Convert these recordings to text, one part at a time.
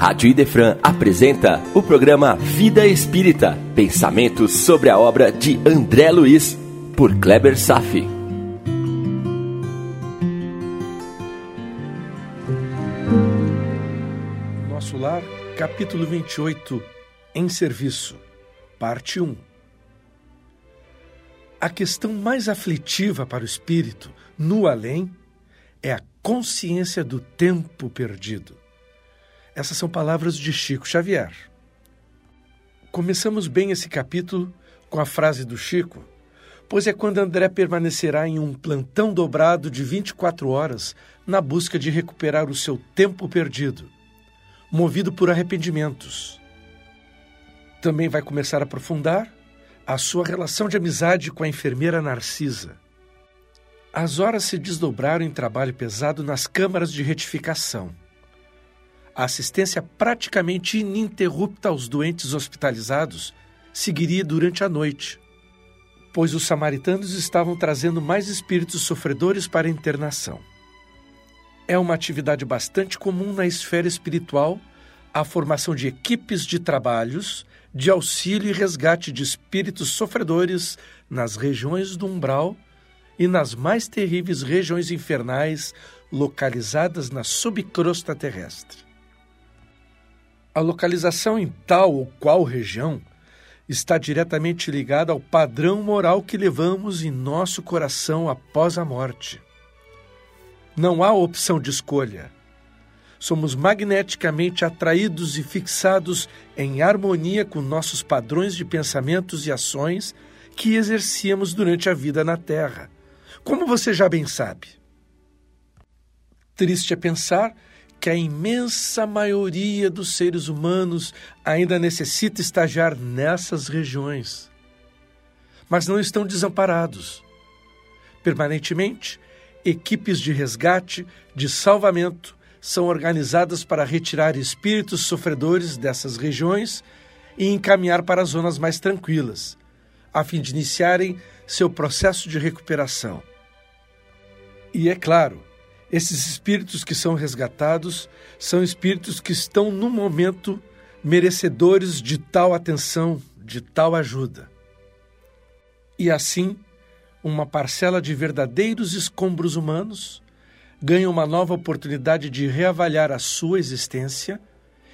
Rádio Idefran apresenta o programa Vida Espírita, pensamentos sobre a obra de André Luiz, por Kleber Safi. Nosso Lar, capítulo 28, Em Serviço, parte 1. A questão mais aflitiva para o espírito, no além, é a consciência do tempo perdido. Essas são palavras de Chico Xavier. Começamos bem esse capítulo com a frase do Chico, pois é quando André permanecerá em um plantão dobrado de 24 horas na busca de recuperar o seu tempo perdido, movido por arrependimentos. Também vai começar a aprofundar a sua relação de amizade com a enfermeira Narcisa. As horas se desdobraram em trabalho pesado nas câmaras de retificação a assistência praticamente ininterrupta aos doentes hospitalizados seguiria durante a noite, pois os samaritanos estavam trazendo mais espíritos sofredores para a internação. É uma atividade bastante comum na esfera espiritual a formação de equipes de trabalhos de auxílio e resgate de espíritos sofredores nas regiões do umbral e nas mais terríveis regiões infernais localizadas na subcrosta terrestre. A localização em tal ou qual região está diretamente ligada ao padrão moral que levamos em nosso coração após a morte. Não há opção de escolha. Somos magneticamente atraídos e fixados em harmonia com nossos padrões de pensamentos e ações que exercíamos durante a vida na Terra, como você já bem sabe. Triste é pensar que a imensa maioria dos seres humanos ainda necessita estagiar nessas regiões. Mas não estão desamparados. Permanentemente, equipes de resgate, de salvamento, são organizadas para retirar espíritos sofredores dessas regiões e encaminhar para as zonas mais tranquilas, a fim de iniciarem seu processo de recuperação. E é claro, esses espíritos que são resgatados são espíritos que estão no momento merecedores de tal atenção, de tal ajuda. E assim, uma parcela de verdadeiros escombros humanos ganha uma nova oportunidade de reavaliar a sua existência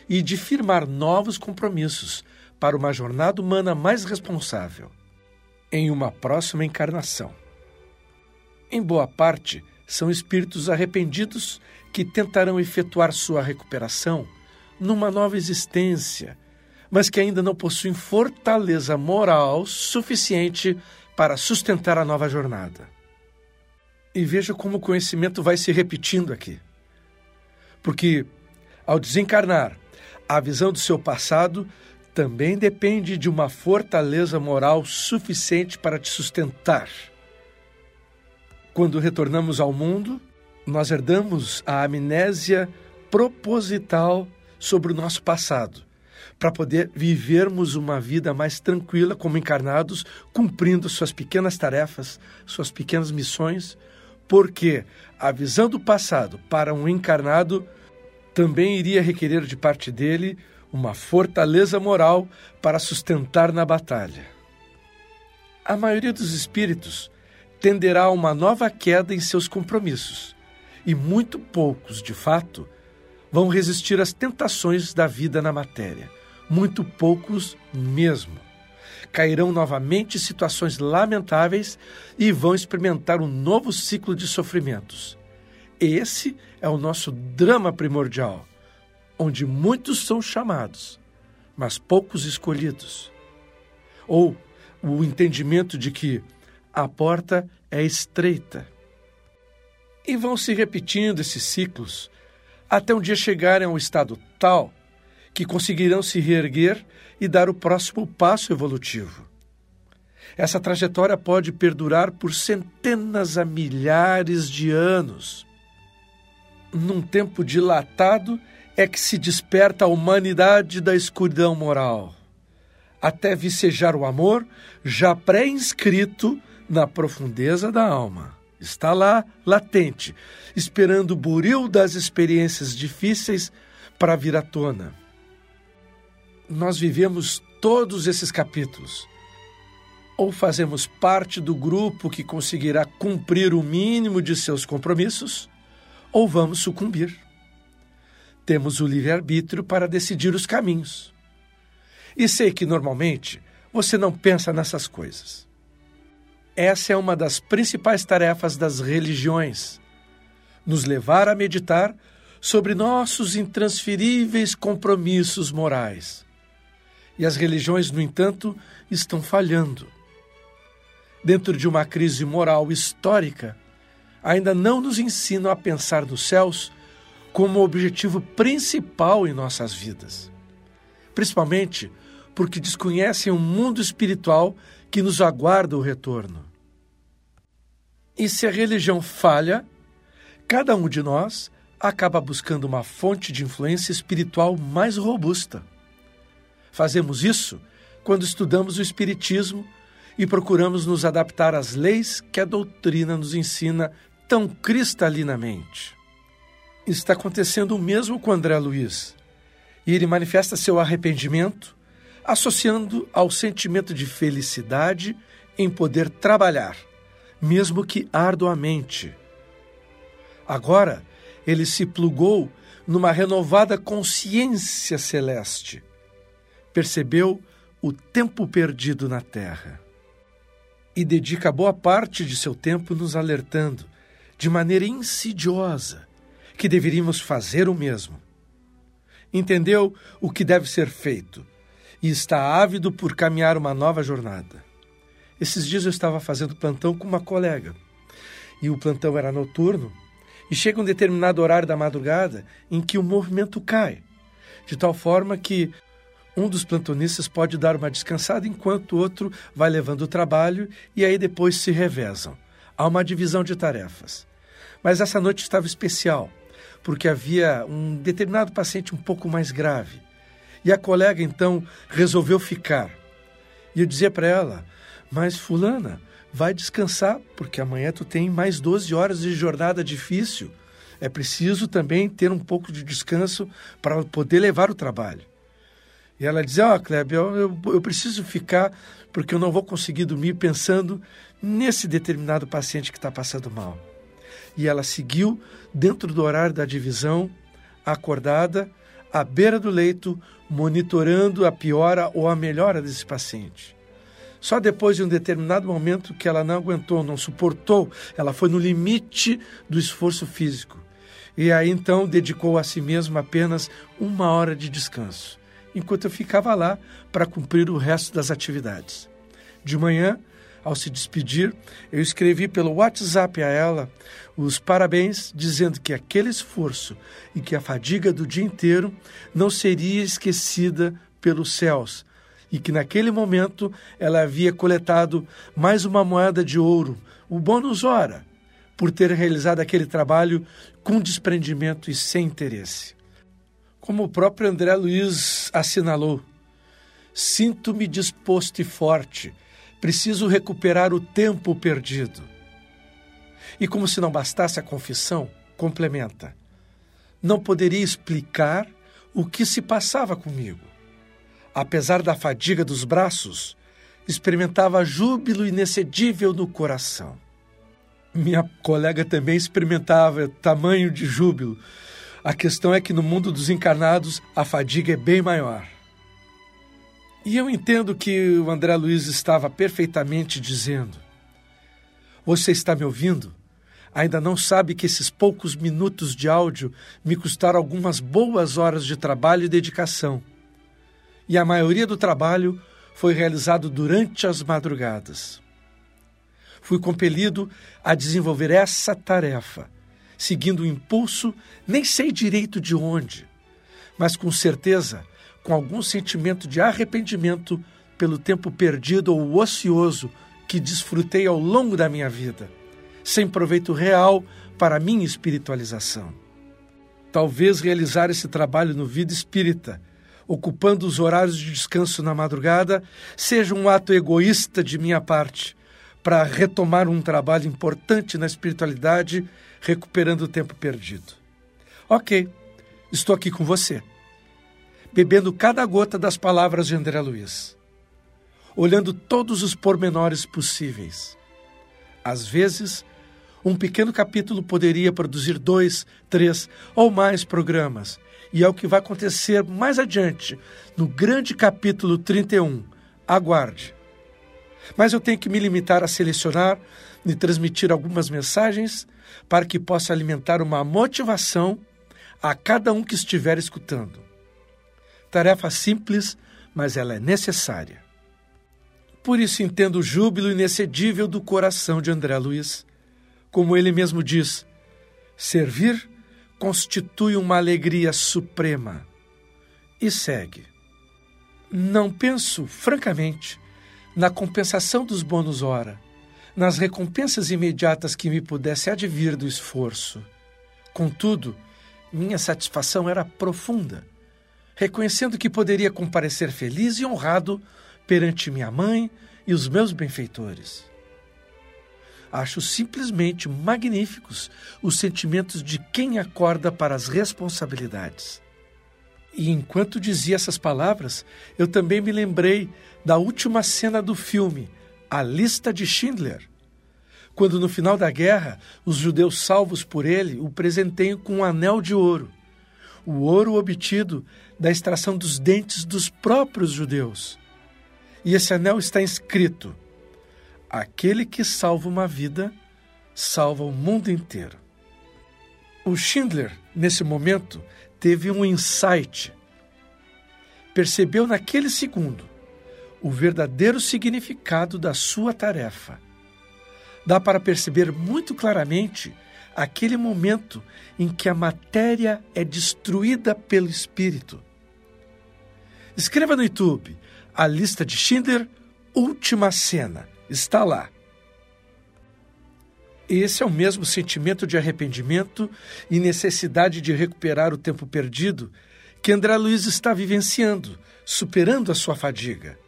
e de firmar novos compromissos para uma jornada humana mais responsável em uma próxima encarnação. Em boa parte, são espíritos arrependidos que tentarão efetuar sua recuperação numa nova existência, mas que ainda não possuem fortaleza moral suficiente para sustentar a nova jornada. E veja como o conhecimento vai se repetindo aqui. Porque, ao desencarnar, a visão do seu passado também depende de uma fortaleza moral suficiente para te sustentar quando retornamos ao mundo, nós herdamos a amnésia proposital sobre o nosso passado, para poder vivermos uma vida mais tranquila como encarnados, cumprindo suas pequenas tarefas, suas pequenas missões, porque a visão do passado para um encarnado também iria requerer de parte dele uma fortaleza moral para sustentar na batalha. A maioria dos espíritos tenderá a uma nova queda em seus compromissos, e muito poucos, de fato, vão resistir às tentações da vida na matéria. Muito poucos mesmo. Cairão novamente situações lamentáveis e vão experimentar um novo ciclo de sofrimentos. Esse é o nosso drama primordial, onde muitos são chamados, mas poucos escolhidos. Ou o entendimento de que a porta é estreita. E vão se repetindo esses ciclos até um dia chegarem a um estado tal que conseguirão se reerguer e dar o próximo passo evolutivo. Essa trajetória pode perdurar por centenas a milhares de anos. Num tempo dilatado é que se desperta a humanidade da escuridão moral, até vicejar o amor já pré-inscrito na profundeza da alma. Está lá, latente, esperando o buril das experiências difíceis para vir à tona. Nós vivemos todos esses capítulos. Ou fazemos parte do grupo que conseguirá cumprir o mínimo de seus compromissos, ou vamos sucumbir. Temos o livre-arbítrio para decidir os caminhos. E sei que normalmente você não pensa nessas coisas. Essa é uma das principais tarefas das religiões: nos levar a meditar sobre nossos intransferíveis compromissos morais. E as religiões, no entanto, estão falhando. Dentro de uma crise moral histórica, ainda não nos ensinam a pensar nos céus como objetivo principal em nossas vidas. Principalmente porque desconhecem o mundo espiritual que nos aguarda o retorno. E se a religião falha, cada um de nós acaba buscando uma fonte de influência espiritual mais robusta. Fazemos isso quando estudamos o Espiritismo e procuramos nos adaptar às leis que a doutrina nos ensina tão cristalinamente. Está acontecendo o mesmo com André Luiz. E ele manifesta seu arrependimento associando ao sentimento de felicidade em poder trabalhar, mesmo que arduamente. Agora, ele se plugou numa renovada consciência celeste. Percebeu o tempo perdido na Terra. E dedica boa parte de seu tempo nos alertando, de maneira insidiosa, que deveríamos fazer o mesmo. Entendeu o que deve ser feito e está ávido por caminhar uma nova jornada. Esses dias eu estava fazendo plantão com uma colega e o plantão era noturno e chega um determinado horário da madrugada em que o movimento cai, de tal forma que um dos plantonistas pode dar uma descansada enquanto o outro vai levando o trabalho e aí depois se revezam. Há uma divisão de tarefas. Mas essa noite estava especial, porque havia um determinado paciente um pouco mais grave e a colega então resolveu ficar. E eu dizia para ela: Mas, Fulana, vai descansar, porque amanhã tu tem mais 12 horas de jornada difícil. É preciso também ter um pouco de descanso para poder levar o trabalho. E ela dizia: Ó, oh, Kleber, eu, eu preciso ficar porque eu não vou conseguir dormir pensando nesse determinado paciente que está passando mal. E ela seguiu dentro do horário da divisão, acordada, à beira do leito, monitorando a piora ou a melhora desse paciente. Só depois de um determinado momento que ela não aguentou, não suportou, ela foi no limite do esforço físico. E aí então dedicou a si mesma apenas uma hora de descanso, enquanto eu ficava lá para cumprir o resto das atividades. De manhã, ao se despedir, eu escrevi pelo WhatsApp a ela os parabéns, dizendo que aquele esforço e que a fadiga do dia inteiro não seria esquecida pelos céus e que naquele momento ela havia coletado mais uma moeda de ouro, o bônus hora, por ter realizado aquele trabalho com desprendimento e sem interesse. Como o próprio André Luiz assinalou, sinto-me disposto e forte Preciso recuperar o tempo perdido. E como se não bastasse a confissão, complementa: Não poderia explicar o que se passava comigo. Apesar da fadiga dos braços, experimentava júbilo inexcedível no coração. Minha colega também experimentava tamanho de júbilo. A questão é que no mundo dos encarnados a fadiga é bem maior. E eu entendo que o André Luiz estava perfeitamente dizendo: Você está me ouvindo? Ainda não sabe que esses poucos minutos de áudio me custaram algumas boas horas de trabalho e dedicação. E a maioria do trabalho foi realizado durante as madrugadas. Fui compelido a desenvolver essa tarefa, seguindo o impulso, nem sei direito de onde, mas com certeza com algum sentimento de arrependimento pelo tempo perdido ou ocioso que desfrutei ao longo da minha vida, sem proveito real para minha espiritualização. Talvez realizar esse trabalho no Vida Espírita, ocupando os horários de descanso na madrugada, seja um ato egoísta de minha parte para retomar um trabalho importante na espiritualidade, recuperando o tempo perdido. Ok, estou aqui com você, bebendo cada gota das palavras de André Luiz, olhando todos os pormenores possíveis. Às vezes, um pequeno capítulo poderia produzir dois, três ou mais programas, e é o que vai acontecer mais adiante, no grande capítulo 31. Aguarde. Mas eu tenho que me limitar a selecionar e transmitir algumas mensagens para que possa alimentar uma motivação a cada um que estiver escutando. Tarefa simples, mas ela é necessária. Por isso entendo o júbilo inexcedível do coração de André Luiz. Como ele mesmo diz, servir constitui uma alegria suprema. E segue. Não penso, francamente, na compensação dos bônus hora, nas recompensas imediatas que me pudesse advir do esforço. Contudo, minha satisfação era profunda, reconhecendo que poderia comparecer feliz e honrado perante minha mãe e os meus benfeitores. Acho simplesmente magníficos os sentimentos de quem acorda para as responsabilidades. E enquanto dizia essas palavras, eu também me lembrei da última cena do filme, A Lista de Schindler, quando no final da guerra os judeus salvos por ele o presenteiam com um anel de ouro, o ouro obtido da extração dos dentes dos próprios judeus. E esse anel está inscrito: Aquele que salva uma vida, salva o mundo inteiro. O Schindler, nesse momento, teve um insight. Percebeu naquele segundo o verdadeiro significado da sua tarefa. Dá para perceber muito claramente aquele momento em que a matéria é destruída pelo espírito. Escreva no YouTube a lista de Schindler, última cena. Está lá. Esse é o mesmo sentimento de arrependimento e necessidade de recuperar o tempo perdido que André Luiz está vivenciando, superando a sua fadiga.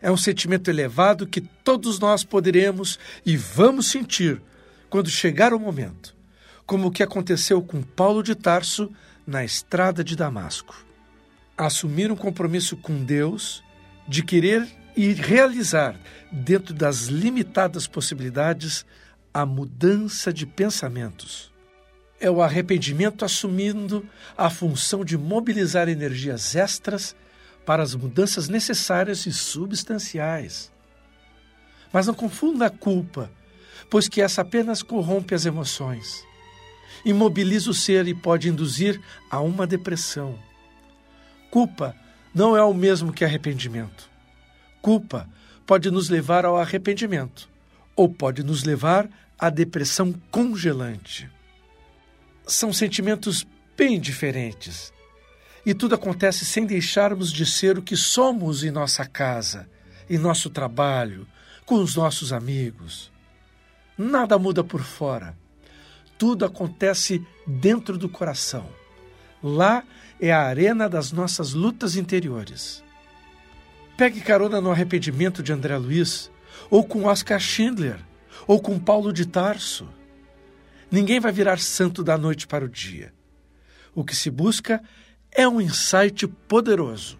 É um sentimento elevado que todos nós poderemos e vamos sentir quando chegar o momento, como o que aconteceu com Paulo de Tarso na estrada de Damasco. Assumir um compromisso com Deus de querer e realizar, dentro das limitadas possibilidades, a mudança de pensamentos. É o arrependimento assumindo a função de mobilizar energias extras para as mudanças necessárias e substanciais. Mas não confunda a culpa, pois que essa apenas corrompe as emoções, imobiliza o ser e pode induzir a uma depressão. Culpa não é o mesmo que arrependimento. Culpa pode nos levar ao arrependimento ou pode nos levar à depressão congelante. São sentimentos bem diferentes. E tudo acontece sem deixarmos de ser o que somos em nossa casa, em nosso trabalho, com os nossos amigos. Nada muda por fora. Tudo acontece dentro do coração. Lá é a arena das nossas lutas interiores. Pegue carona no arrependimento de André Luiz, ou com Oscar Schindler, ou com Paulo de Tarso. Ninguém vai virar santo da noite para o dia. O que se busca é um insight poderoso.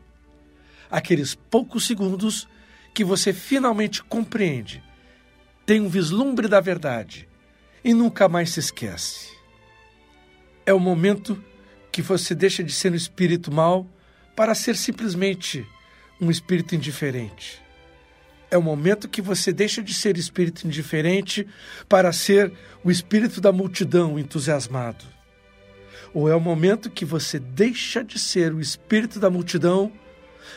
Aqueles poucos segundos que você finalmente compreende, tem um vislumbre da verdade e nunca mais se esquece. É o momento que você deixa de ser um espírito mau para ser simplesmente um espírito indiferente. É o momento que você deixa de ser espírito indiferente para ser o espírito da multidão entusiasmado. Ou é o momento que você deixa de ser o espírito da multidão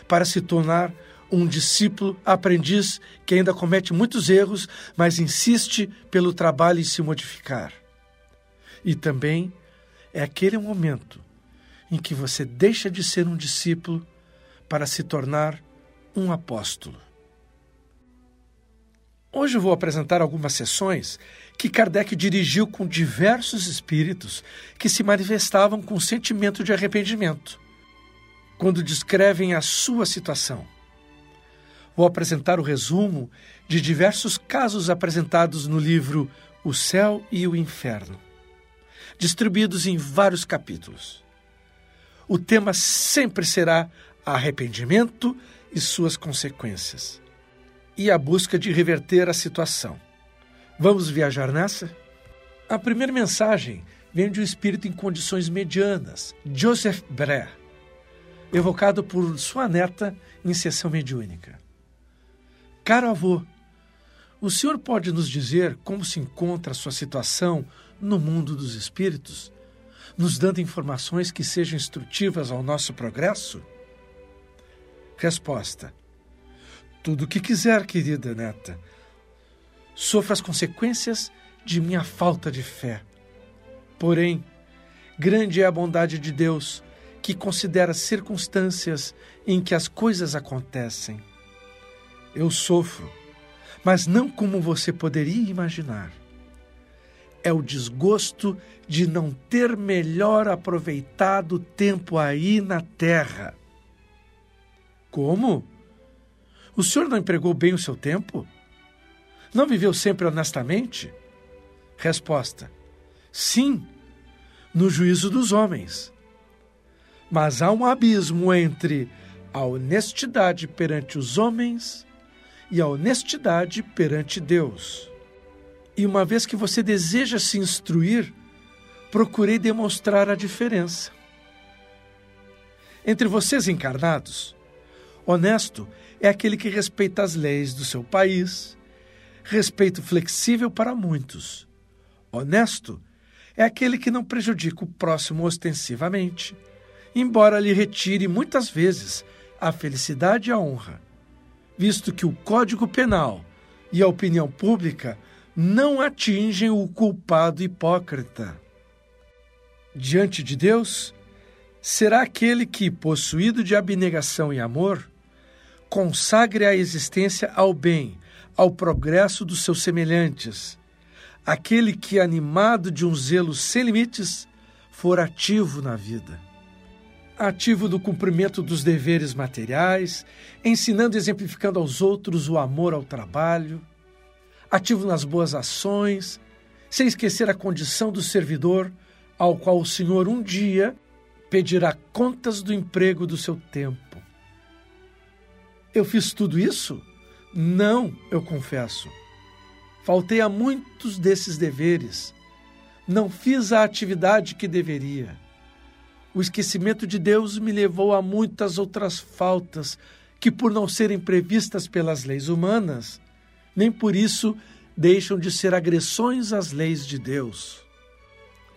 para se tornar um discípulo aprendiz que ainda comete muitos erros, mas insiste pelo trabalho em se modificar. E também é aquele momento em que você deixa de ser um discípulo para se tornar um apóstolo. Hoje vou apresentar algumas sessões que Kardec dirigiu com diversos espíritos que se manifestavam com sentimento de arrependimento, quando descrevem a sua situação. Vou apresentar o resumo de diversos casos apresentados no livro O Céu e o Inferno, distribuídos em vários capítulos. o tema sempre será arrependimento e suas consequências e a busca de reverter a situação. Vamos viajar nessa? A primeira mensagem vem de um espírito em condições medianas, Joseph Brer, evocado por sua neta em sessão mediúnica. Caro avô, o senhor pode nos dizer como se encontra a sua situação no mundo dos espíritos, nos dando informações que sejam instrutivas ao nosso progresso? Resposta: Tudo o que quiser, querida neta. Sofra as consequências de minha falta de fé. Porém, grande é a bondade de Deus, que considera circunstâncias em que as coisas acontecem. Eu sofro, mas não como você poderia imaginar. É o desgosto de não ter melhor aproveitado o tempo aí na terra. Como? O senhor não empregou bem o seu tempo? Não viveu sempre honestamente? Resposta: Sim, no juízo dos homens. Mas há um abismo entre a honestidade perante os homens e a honestidade perante Deus. E uma vez que você deseja se instruir, procurei demonstrar a diferença. Entre vocês encarnados, honesto é aquele que respeita as leis do seu país, respeito flexível para muitos. Honesto é aquele que não prejudica o próximo ostensivamente, embora lhe retire muitas vezes a felicidade e a honra, visto que o Código Penal e a opinião pública não atingem o culpado hipócrita. Diante de Deus, será aquele que, possuído de abnegação e amor, consagre a existência ao bem, ao progresso dos seus semelhantes, aquele que, animado de um zelo sem limites, for ativo na vida. Ativo do cumprimento dos deveres materiais, ensinando e exemplificando aos outros o amor ao trabalho, ativo nas boas ações, sem esquecer a condição do servidor, ao qual o Senhor um dia pedirá contas do emprego do seu tempo. Eu fiz tudo isso? Não, eu confesso. Faltei a muitos desses deveres. Não fiz a atividade que deveria. O esquecimento de Deus me levou a muitas outras faltas que, por não serem previstas pelas leis humanas, nem por isso deixam de ser agressões às leis de Deus.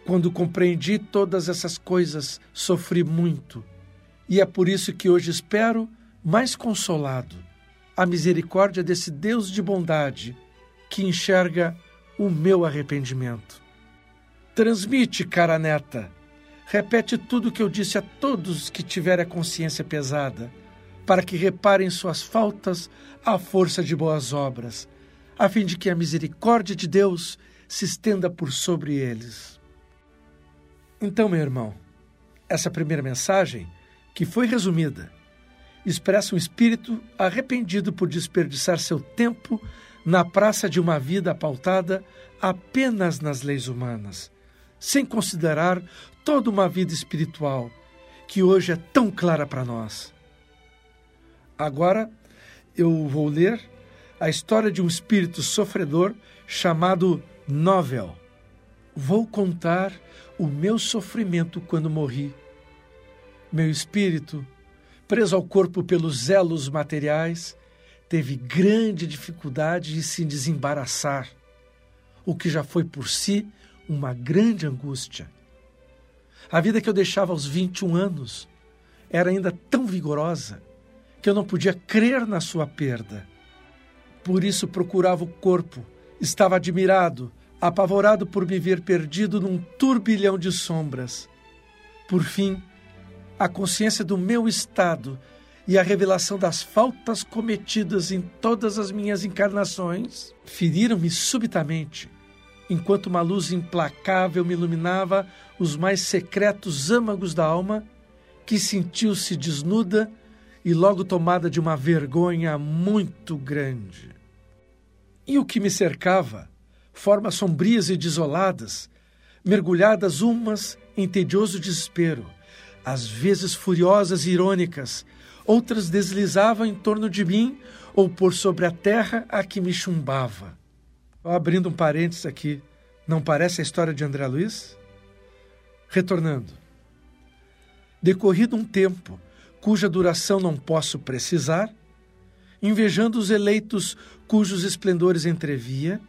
Quando compreendi todas essas coisas, sofri muito, e é por isso que hoje espero, mais consolado, a misericórdia desse Deus de bondade que enxerga o meu arrependimento. Transmite, cara neta. Repete tudo o que eu disse a todos que tiverem a consciência pesada, para que reparem suas faltas à força de boas obras, a fim de que a misericórdia de Deus se estenda por sobre eles. Então, meu irmão, essa primeira mensagem, que foi resumida, expressa um espírito arrependido por desperdiçar seu tempo na praça de uma vida pautada apenas nas leis humanas, sem considerar toda uma vida espiritual que hoje é tão clara para nós. Agora eu vou ler a história de um espírito sofredor chamado Novel. Vou contar o meu sofrimento quando morri. Meu espírito, preso ao corpo pelos elos materiais, teve grande dificuldade de se desembaraçar, o que já foi por si uma grande angústia. A vida que eu deixava aos 21 anos era ainda tão vigorosa que eu não podia crer na sua perda. Por isso procurava o corpo, estava admirado, apavorado por me ver perdido num turbilhão de sombras. Por fim, a consciência do meu estado e a revelação das faltas cometidas em todas as minhas encarnações feriram-me subitamente, enquanto uma luz implacável me iluminava os mais secretos âmagos da alma, que sentiu-se desnuda e logo tomada de uma vergonha muito grande. E o que me cercava, formas sombrias e desoladas, mergulhadas umas em tedioso desespero, às vezes furiosas e irônicas, outras deslizavam em torno de mim ou por sobre a terra a que me chumbava. Abrindo um parênteses aqui, não parece a história de André Luiz? Retornando. Decorrido um tempo, cuja duração não posso precisar, invejando os eleitos cujos esplendores entrevia,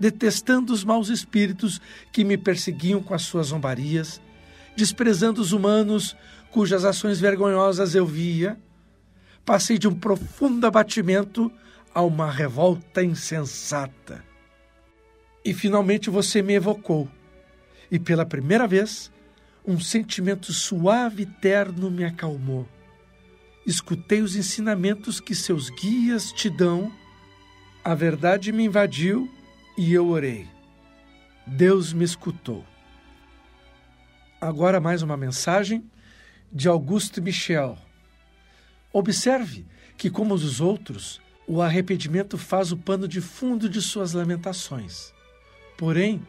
detestando os maus espíritos que me perseguiam com as suas zombarias, desprezando os humanos cujas ações vergonhosas eu via, passei de um profundo abatimento a uma revolta insensata. E finalmente você me evocou, e pela primeira vez, um sentimento suave e terno me acalmou. Escutei os ensinamentos que seus guias te dão, a verdade me invadiu e eu orei. Deus me escutou. Agora mais uma mensagem de Augusto Michel. Observe que, como os outros, o arrependimento faz o pano de fundo de suas lamentações. Porém,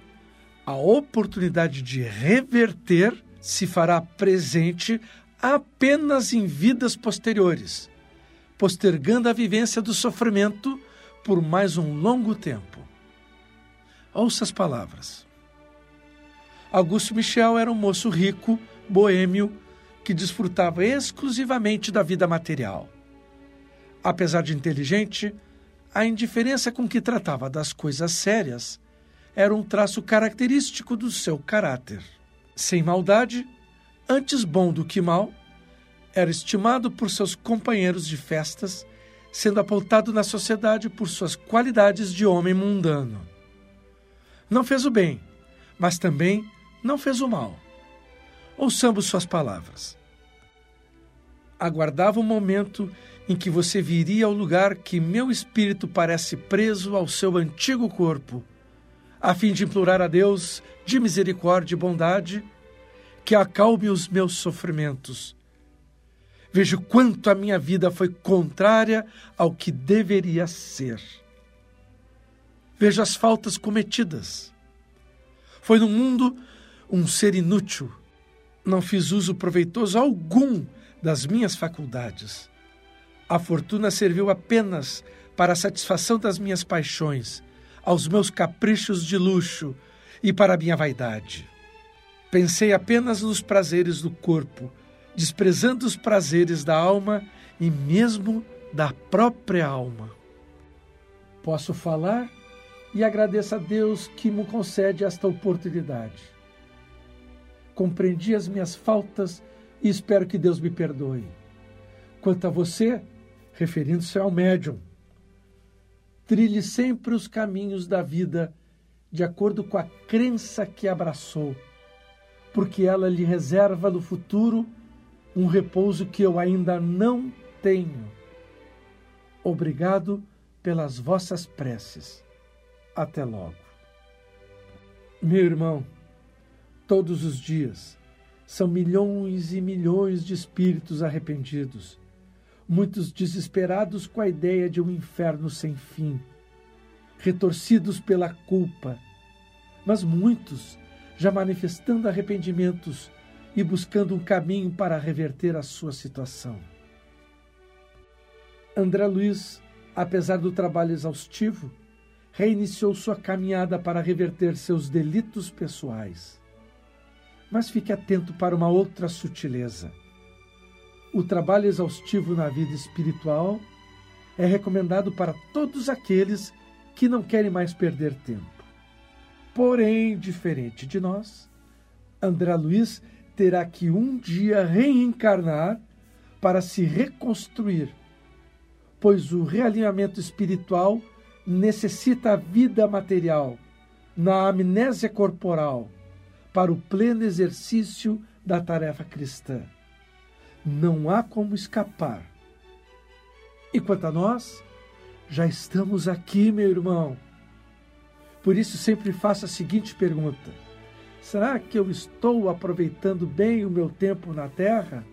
a oportunidade de reverter se fará presente apenas em vidas posteriores, postergando a vivência do sofrimento por mais um longo tempo. Ouça as palavras. Augusto Michel era um moço rico, boêmio, que desfrutava exclusivamente da vida material. Apesar de inteligente, a indiferença com que tratava das coisas sérias era um traço característico do seu caráter. Sem maldade, antes bom do que mal, era estimado por seus companheiros de festas, sendo apontado na sociedade por suas qualidades de homem mundano. Não fez o bem, mas também não fez o mal. Ouçamos suas palavras. Aguardava o momento em que você viria ao lugar que meu espírito parece preso ao seu antigo corpo, a fim de implorar a Deus, de misericórdia e bondade, que acalme os meus sofrimentos. Vejo quanto a minha vida foi contrária ao que deveria ser. Vejo as faltas cometidas. Foi no mundo um ser inútil. Não fiz uso proveitoso algum das minhas faculdades. A fortuna serviu apenas para a satisfação das minhas paixões, aos meus caprichos de luxo e para a minha vaidade. Pensei apenas nos prazeres do corpo, desprezando os prazeres da alma e mesmo da própria alma. Posso falar e agradeço a Deus que me concede esta oportunidade compreendi as minhas faltas e espero que Deus me perdoe. Quanto a você, referindo-se ao médium, trilhe sempre os caminhos da vida de acordo com a crença que abraçou, porque ela lhe reserva no futuro um repouso que eu ainda não tenho. Obrigado pelas vossas preces. Até logo. Meu irmão, todos os dias. São milhões e milhões de espíritos arrependidos, muitos desesperados com a ideia de um inferno sem fim, retorcidos pela culpa, mas muitos já manifestando arrependimentos e buscando um caminho para reverter a sua situação. André Luiz, apesar do trabalho exaustivo, reiniciou sua caminhada para reverter seus delitos pessoais. Mas fique atento para uma outra sutileza. O trabalho exaustivo na vida espiritual é recomendado para todos aqueles que não querem mais perder tempo. Porém, diferente de nós, André Luiz terá que um dia reencarnar para se reconstruir, pois o realinhamento espiritual necessita a vida material, na amnésia corporal, para o pleno exercício da tarefa cristã. Não há como escapar. E quanto a nós, já estamos aqui, meu irmão. Por isso, sempre faço a seguinte pergunta: será que eu estou aproveitando bem o meu tempo na Terra?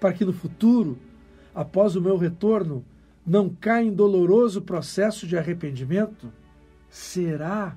Para que no futuro, após o meu retorno, não caia em doloroso processo de arrependimento? Será?